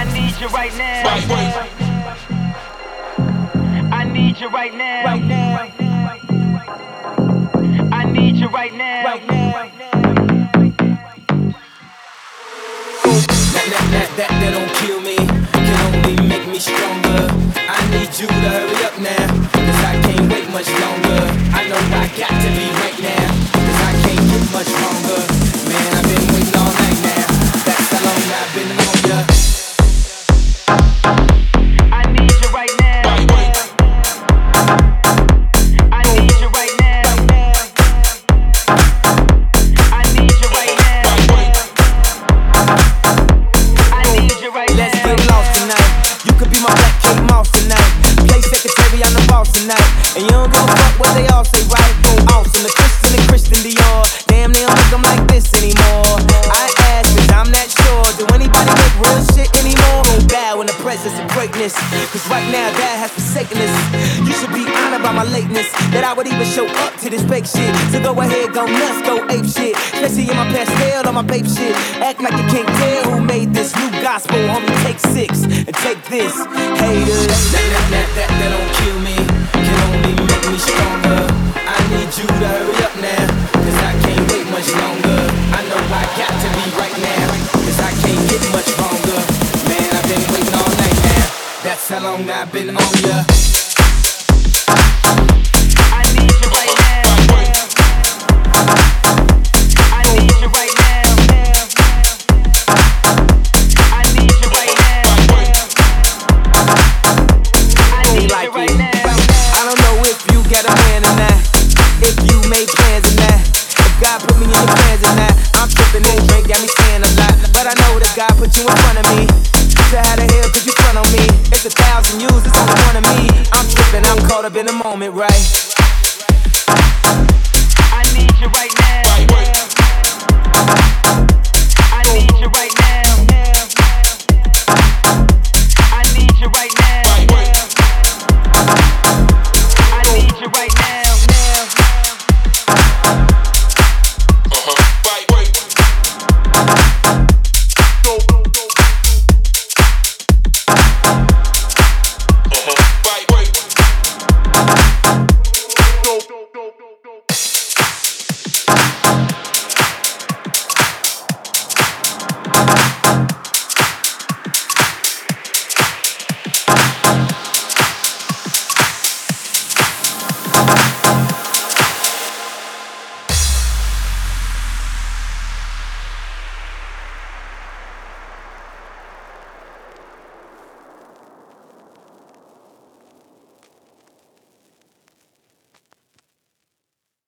I need you right now. Right now. I need you right now. Right now. I need you right now. Right now. That, that, that, that, that don't kill me. Can only make me stronger. I need you to boss tonight. And you don't give a fuck what they all say, right? Awesome, the Christian and Christian Dior. Damn, they don't make 'em like this anymore. I ask, cause I'm not sure. Do anybody make real shit anymore? Don't bow in the presence of greatness. Cause right now, that has forsaken us. You should be honored by my lateness. That I would even show up to this fake shit. So go ahead, go nuts, go ape shit. Especially in my Pastelle on my Bape shit. Act like you can't tell who made this new gospel. Homie, take six and take this. Haters. That, that, that, that, that don't kill me. How long I've been on ya. I need you right now. I need you right now. I need you right now. I need you right now. I don't know if you got a man or not. If you made plans or not. If God put me in your plans or not. I'm tripping and drink, got me saying a lot. But I know that God put you in front of me. So how the on me? It's a thousand yous, it's only one of me. I'm tripping, I'm caught up in the moment, right? I need you right now.